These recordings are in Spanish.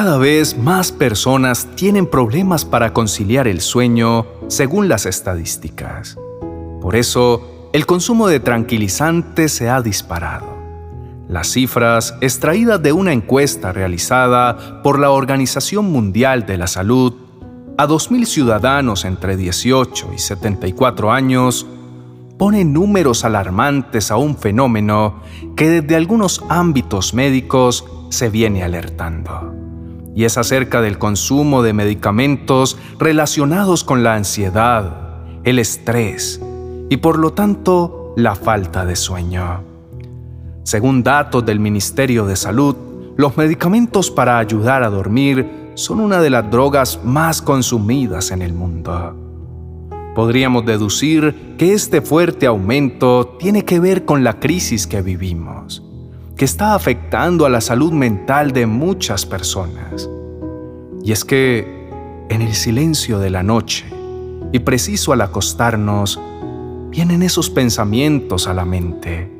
Cada vez más personas tienen problemas para conciliar el sueño según las estadísticas. Por eso, el consumo de tranquilizantes se ha disparado. Las cifras extraídas de una encuesta realizada por la Organización Mundial de la Salud a 2.000 ciudadanos entre 18 y 74 años ponen números alarmantes a un fenómeno que desde algunos ámbitos médicos se viene alertando. Y es acerca del consumo de medicamentos relacionados con la ansiedad, el estrés y por lo tanto la falta de sueño. Según datos del Ministerio de Salud, los medicamentos para ayudar a dormir son una de las drogas más consumidas en el mundo. Podríamos deducir que este fuerte aumento tiene que ver con la crisis que vivimos, que está afectando a la salud mental de muchas personas. Y es que en el silencio de la noche, y preciso al acostarnos, vienen esos pensamientos a la mente,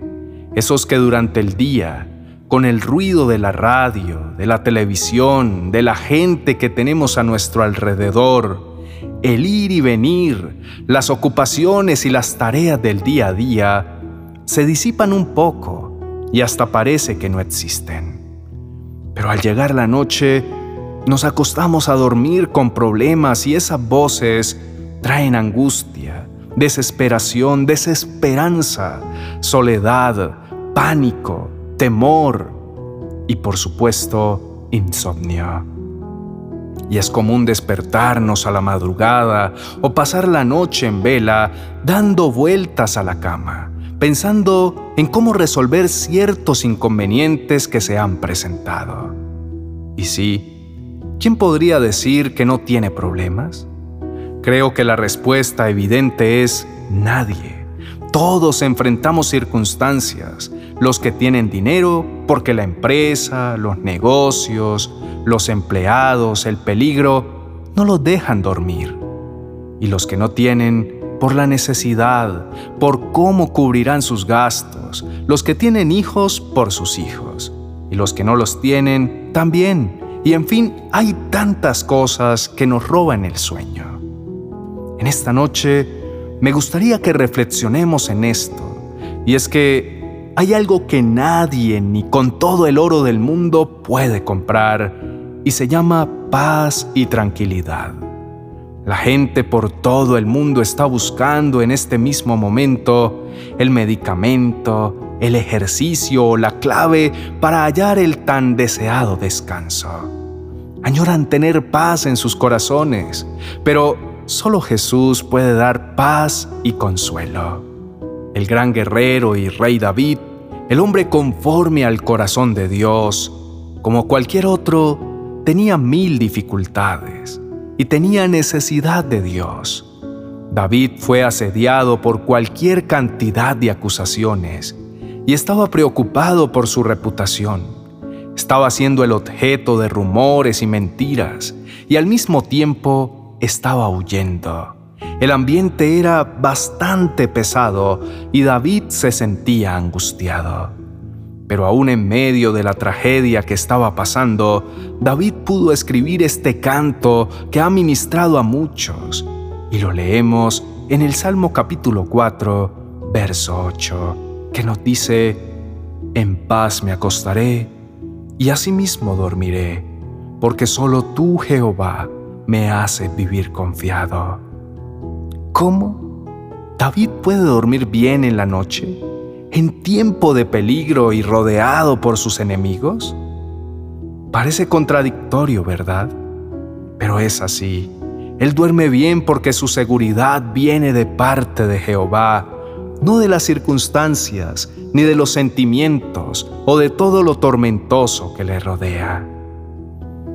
esos que durante el día, con el ruido de la radio, de la televisión, de la gente que tenemos a nuestro alrededor, el ir y venir, las ocupaciones y las tareas del día a día, se disipan un poco y hasta parece que no existen. Pero al llegar la noche, nos acostamos a dormir con problemas y esas voces traen angustia, desesperación, desesperanza, soledad, pánico, temor y por supuesto insomnio. Y es común despertarnos a la madrugada o pasar la noche en vela dando vueltas a la cama, pensando en cómo resolver ciertos inconvenientes que se han presentado. Y sí, ¿quién podría decir que no tiene problemas? Creo que la respuesta evidente es nadie. Todos enfrentamos circunstancias, los que tienen dinero porque la empresa, los negocios, los empleados, el peligro, no los dejan dormir. Y los que no tienen por la necesidad, por cómo cubrirán sus gastos, los que tienen hijos por sus hijos, y los que no los tienen también. Y en fin, hay tantas cosas que nos roban el sueño. En esta noche me gustaría que reflexionemos en esto, y es que hay algo que nadie ni con todo el oro del mundo puede comprar, y se llama paz y tranquilidad. La gente por todo el mundo está buscando en este mismo momento el medicamento, el ejercicio o la clave para hallar el tan deseado descanso. Añoran tener paz en sus corazones, pero Solo Jesús puede dar paz y consuelo. El gran guerrero y rey David, el hombre conforme al corazón de Dios, como cualquier otro, tenía mil dificultades y tenía necesidad de Dios. David fue asediado por cualquier cantidad de acusaciones y estaba preocupado por su reputación. Estaba siendo el objeto de rumores y mentiras y al mismo tiempo estaba huyendo. El ambiente era bastante pesado y David se sentía angustiado. Pero aún en medio de la tragedia que estaba pasando, David pudo escribir este canto que ha ministrado a muchos. Y lo leemos en el Salmo capítulo 4, verso 8, que nos dice, En paz me acostaré y asimismo dormiré, porque solo tú, Jehová, me hace vivir confiado. ¿Cómo? ¿David puede dormir bien en la noche? ¿En tiempo de peligro y rodeado por sus enemigos? Parece contradictorio, ¿verdad? Pero es así. Él duerme bien porque su seguridad viene de parte de Jehová, no de las circunstancias, ni de los sentimientos o de todo lo tormentoso que le rodea.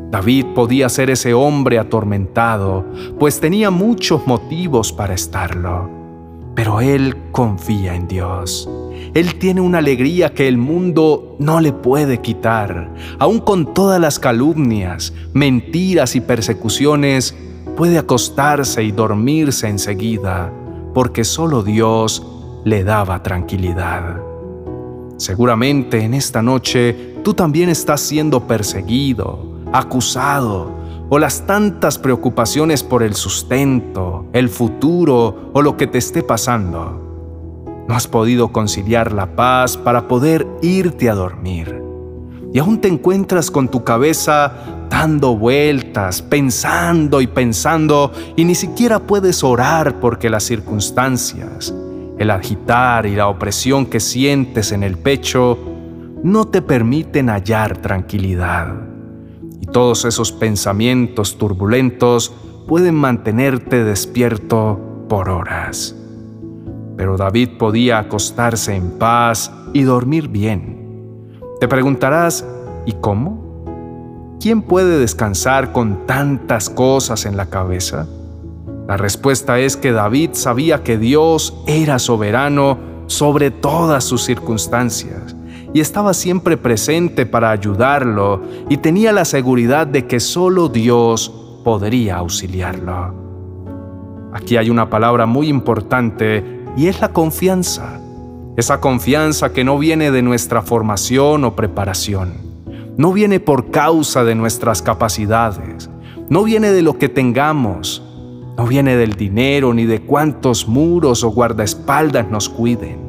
David podía ser ese hombre atormentado, pues tenía muchos motivos para estarlo. Pero él confía en Dios. Él tiene una alegría que el mundo no le puede quitar. Aun con todas las calumnias, mentiras y persecuciones, puede acostarse y dormirse enseguida, porque solo Dios le daba tranquilidad. Seguramente en esta noche tú también estás siendo perseguido, acusado, o las tantas preocupaciones por el sustento, el futuro o lo que te esté pasando. No has podido conciliar la paz para poder irte a dormir. Y aún te encuentras con tu cabeza dando vueltas, pensando y pensando, y ni siquiera puedes orar porque las circunstancias, el agitar y la opresión que sientes en el pecho no te permiten hallar tranquilidad. Todos esos pensamientos turbulentos pueden mantenerte despierto por horas. Pero David podía acostarse en paz y dormir bien. Te preguntarás, ¿y cómo? ¿Quién puede descansar con tantas cosas en la cabeza? La respuesta es que David sabía que Dios era soberano sobre todas sus circunstancias y estaba siempre presente para ayudarlo y tenía la seguridad de que solo Dios podría auxiliarlo. Aquí hay una palabra muy importante y es la confianza. Esa confianza que no viene de nuestra formación o preparación, no viene por causa de nuestras capacidades, no viene de lo que tengamos, no viene del dinero ni de cuántos muros o guardaespaldas nos cuiden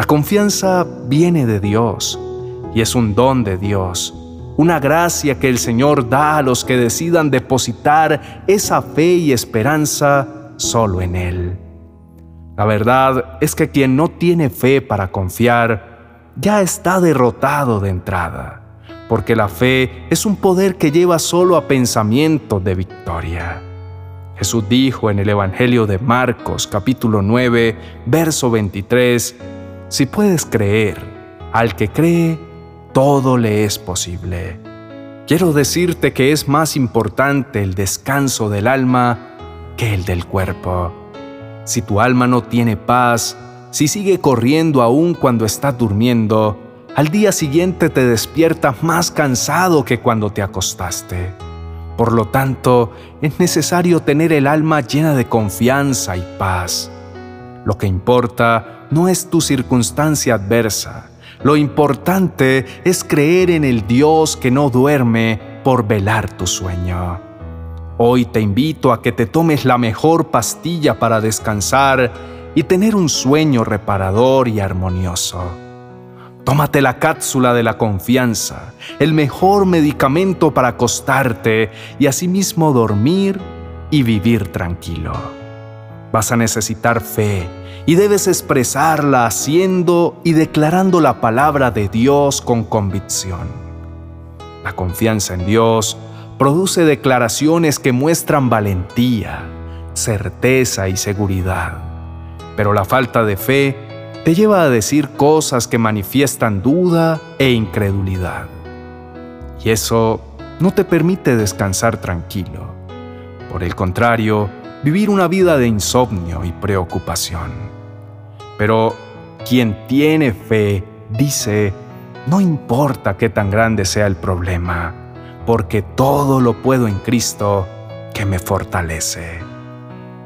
la confianza viene de Dios y es un don de Dios, una gracia que el Señor da a los que decidan depositar esa fe y esperanza solo en Él. La verdad es que quien no tiene fe para confiar ya está derrotado de entrada, porque la fe es un poder que lleva solo a pensamientos de victoria. Jesús dijo en el Evangelio de Marcos capítulo 9, verso 23, si puedes creer, al que cree, todo le es posible. Quiero decirte que es más importante el descanso del alma que el del cuerpo. Si tu alma no tiene paz, si sigue corriendo aún cuando estás durmiendo, al día siguiente te despiertas más cansado que cuando te acostaste. Por lo tanto, es necesario tener el alma llena de confianza y paz. Lo que importa no es tu circunstancia adversa. Lo importante es creer en el Dios que no duerme por velar tu sueño. Hoy te invito a que te tomes la mejor pastilla para descansar y tener un sueño reparador y armonioso. Tómate la cápsula de la confianza, el mejor medicamento para acostarte y asimismo dormir y vivir tranquilo. Vas a necesitar fe y debes expresarla haciendo y declarando la palabra de Dios con convicción. La confianza en Dios produce declaraciones que muestran valentía, certeza y seguridad, pero la falta de fe te lleva a decir cosas que manifiestan duda e incredulidad. Y eso no te permite descansar tranquilo. Por el contrario, vivir una vida de insomnio y preocupación. Pero quien tiene fe dice, no importa qué tan grande sea el problema, porque todo lo puedo en Cristo que me fortalece.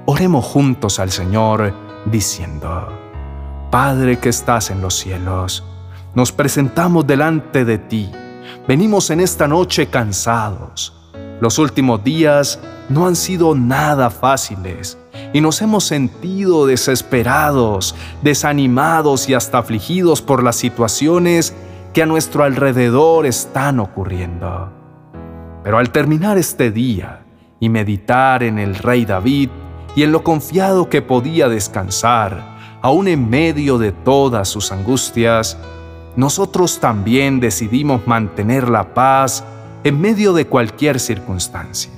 Oremos juntos al Señor diciendo, Padre que estás en los cielos, nos presentamos delante de ti, venimos en esta noche cansados. Los últimos días no han sido nada fáciles y nos hemos sentido desesperados, desanimados y hasta afligidos por las situaciones que a nuestro alrededor están ocurriendo. Pero al terminar este día y meditar en el rey David y en lo confiado que podía descansar, aún en medio de todas sus angustias, nosotros también decidimos mantener la paz en medio de cualquier circunstancia.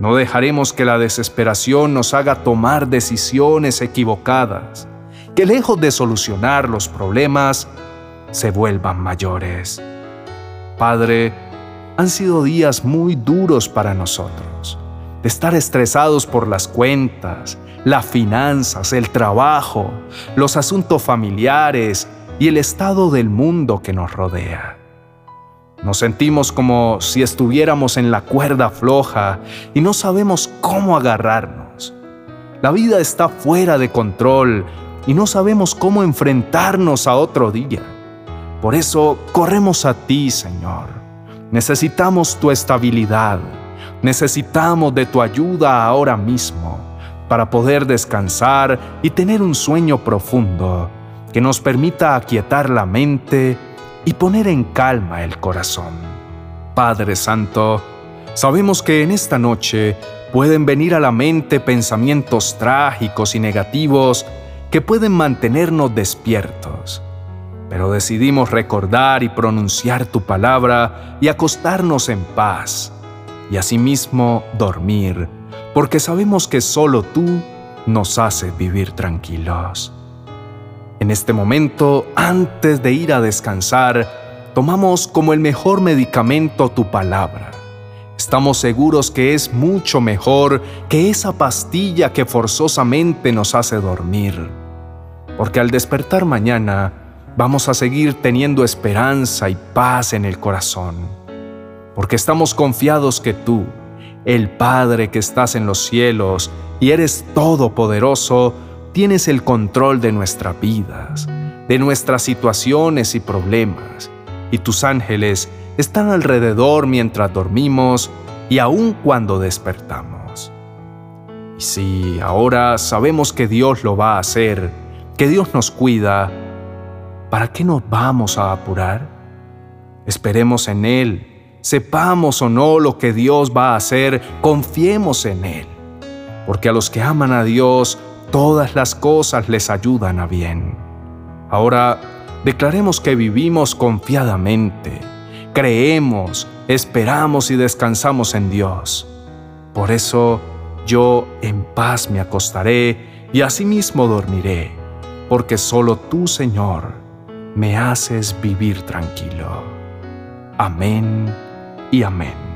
No dejaremos que la desesperación nos haga tomar decisiones equivocadas, que lejos de solucionar los problemas, se vuelvan mayores. Padre, han sido días muy duros para nosotros, de estar estresados por las cuentas, las finanzas, el trabajo, los asuntos familiares y el estado del mundo que nos rodea. Nos sentimos como si estuviéramos en la cuerda floja y no sabemos cómo agarrarnos. La vida está fuera de control y no sabemos cómo enfrentarnos a otro día. Por eso corremos a ti, Señor, Necesitamos tu estabilidad. Necesitamos de tu ayuda ahora mismo para poder descansar y tener un sueño profundo que nos permita aquietar la mente y poner en calma el corazón. Padre Santo, sabemos que en esta noche pueden venir a la mente pensamientos trágicos y negativos que pueden mantenernos despiertos. Pero decidimos recordar y pronunciar tu palabra y acostarnos en paz, y asimismo dormir, porque sabemos que solo tú nos haces vivir tranquilos. En este momento, antes de ir a descansar, tomamos como el mejor medicamento tu palabra. Estamos seguros que es mucho mejor que esa pastilla que forzosamente nos hace dormir. Porque al despertar mañana, vamos a seguir teniendo esperanza y paz en el corazón. Porque estamos confiados que tú, el Padre que estás en los cielos y eres todopoderoso, tienes el control de nuestras vidas, de nuestras situaciones y problemas, y tus ángeles están alrededor mientras dormimos y aun cuando despertamos. Y si ahora sabemos que Dios lo va a hacer, que Dios nos cuida, ¿para qué nos vamos a apurar? Esperemos en Él, sepamos o no lo que Dios va a hacer, confiemos en Él, porque a los que aman a Dios, todas las cosas les ayudan a bien. Ahora, declaremos que vivimos confiadamente, creemos, esperamos y descansamos en Dios. Por eso yo en paz me acostaré y asimismo dormiré, porque solo tú, Señor, me haces vivir tranquilo. Amén y amén.